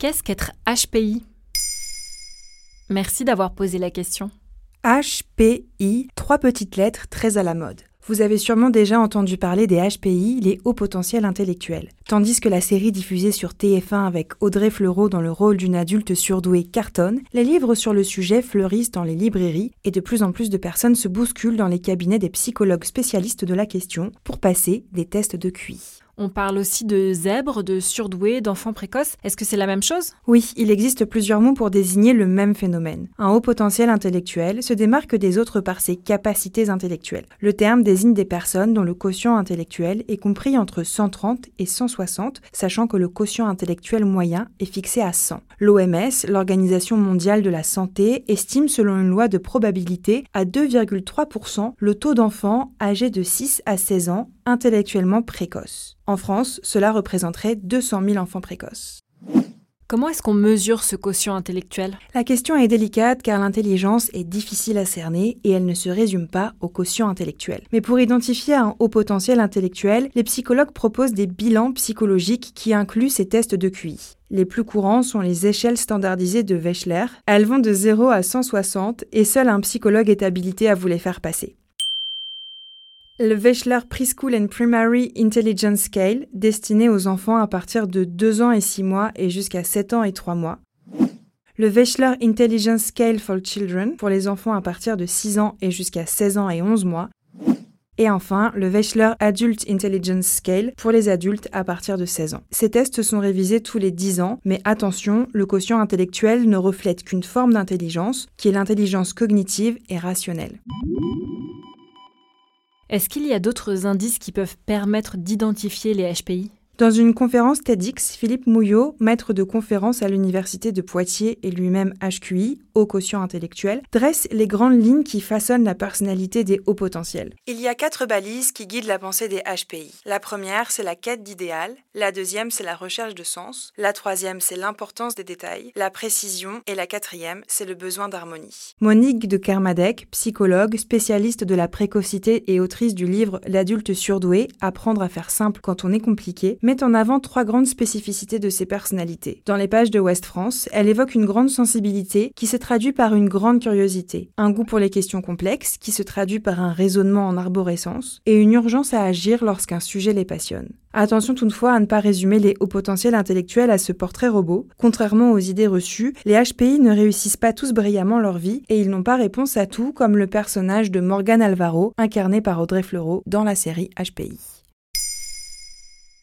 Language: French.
Qu'est-ce qu'être HPI Merci d'avoir posé la question. HPI, trois petites lettres très à la mode. Vous avez sûrement déjà entendu parler des HPI, les hauts potentiels intellectuels. Tandis que la série diffusée sur TF1 avec Audrey Fleurot dans le rôle d'une adulte surdouée cartonne, les livres sur le sujet fleurissent dans les librairies et de plus en plus de personnes se bousculent dans les cabinets des psychologues spécialistes de la question pour passer des tests de QI. On parle aussi de zèbres, de surdoués, d'enfants précoces. Est-ce que c'est la même chose? Oui, il existe plusieurs mots pour désigner le même phénomène. Un haut potentiel intellectuel se démarque des autres par ses capacités intellectuelles. Le terme désigne des personnes dont le quotient intellectuel est compris entre 130 et 160, sachant que le quotient intellectuel moyen est fixé à 100. L'OMS, l'Organisation mondiale de la santé, estime selon une loi de probabilité à 2,3% le taux d'enfants âgés de 6 à 16 ans intellectuellement précoces. En France, cela représenterait 200 000 enfants précoces. Comment est-ce qu'on mesure ce quotient intellectuel? La question est délicate car l'intelligence est difficile à cerner et elle ne se résume pas au quotient intellectuel. Mais pour identifier un haut potentiel intellectuel, les psychologues proposent des bilans psychologiques qui incluent ces tests de QI. Les plus courants sont les échelles standardisées de Wechsler. Elles vont de 0 à 160 et seul un psychologue est habilité à vous les faire passer. Le Wechsler Preschool and Primary Intelligence Scale, destiné aux enfants à partir de 2 ans et 6 mois et jusqu'à 7 ans et 3 mois. Le Wechsler Intelligence Scale for Children, pour les enfants à partir de 6 ans et jusqu'à 16 ans et 11 mois. Et enfin, le Wechsler Adult Intelligence Scale pour les adultes à partir de 16 ans. Ces tests sont révisés tous les 10 ans, mais attention, le quotient intellectuel ne reflète qu'une forme d'intelligence, qui est l'intelligence cognitive et rationnelle. Est-ce qu'il y a d'autres indices qui peuvent permettre d'identifier les HPI dans une conférence TEDx, Philippe Mouillot, maître de conférence à l'université de Poitiers et lui-même HQI, haut quotient intellectuel, dresse les grandes lignes qui façonnent la personnalité des hauts potentiels. Il y a quatre balises qui guident la pensée des HPI. La première, c'est la quête d'idéal. La deuxième, c'est la recherche de sens. La troisième, c'est l'importance des détails, la précision. Et la quatrième, c'est le besoin d'harmonie. Monique de Kermadec, psychologue, spécialiste de la précocité et autrice du livre L'adulte surdoué, apprendre à faire simple quand on est compliqué, met en avant trois grandes spécificités de ses personnalités. Dans les pages de West France, elle évoque une grande sensibilité qui se traduit par une grande curiosité, un goût pour les questions complexes qui se traduit par un raisonnement en arborescence et une urgence à agir lorsqu'un sujet les passionne. Attention toutefois à ne pas résumer les hauts potentiels intellectuels à ce portrait robot. Contrairement aux idées reçues, les HPI ne réussissent pas tous brillamment leur vie et ils n'ont pas réponse à tout comme le personnage de Morgan Alvaro incarné par Audrey Fleurot dans la série HPI.